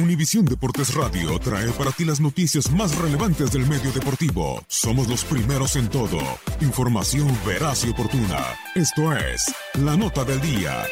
Univisión Deportes Radio trae para ti las noticias más relevantes del medio deportivo. Somos los primeros en todo. Información veraz y oportuna. Esto es La Nota del Día.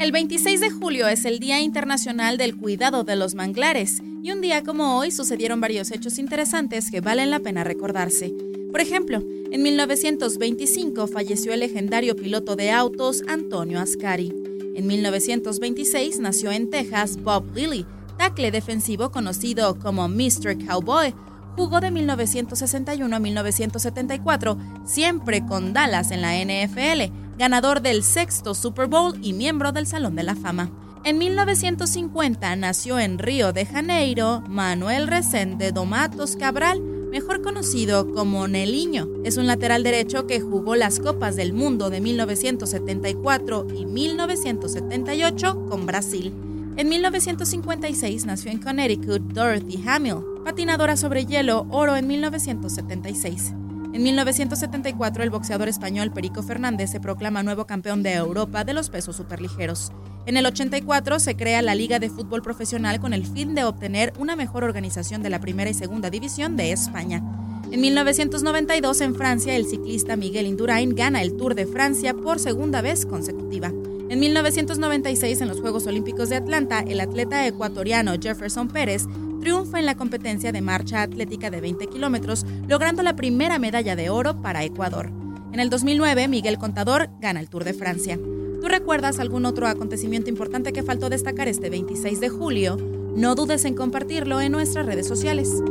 El 26 de julio es el Día Internacional del Cuidado de los Manglares y un día como hoy sucedieron varios hechos interesantes que valen la pena recordarse. Por ejemplo, en 1925 falleció el legendario piloto de autos Antonio Ascari. En 1926 nació en Texas Bob Lilly, tackle defensivo conocido como Mr. Cowboy. Jugó de 1961 a 1974, siempre con Dallas en la NFL, ganador del sexto Super Bowl y miembro del Salón de la Fama. En 1950 nació en Río de Janeiro Manuel Resende Domatos Cabral, mejor conocido como Neliño. Es un lateral derecho que jugó las Copas del Mundo de 1974 y 1978 con Brasil. En 1956 nació en Connecticut Dorothy Hamill, patinadora sobre hielo, oro en 1976. En 1974, el boxeador español Perico Fernández se proclama nuevo campeón de Europa de los pesos superligeros. En el 84 se crea la Liga de Fútbol Profesional con el fin de obtener una mejor organización de la primera y segunda división de España. En 1992, en Francia, el ciclista Miguel Indurain gana el Tour de Francia por segunda vez consecutiva. En 1996, en los Juegos Olímpicos de Atlanta, el atleta ecuatoriano Jefferson Pérez triunfa en la competencia de marcha atlética de 20 kilómetros, logrando la primera medalla de oro para Ecuador. En el 2009, Miguel Contador gana el Tour de Francia. ¿Tú recuerdas algún otro acontecimiento importante que faltó destacar este 26 de julio? No dudes en compartirlo en nuestras redes sociales.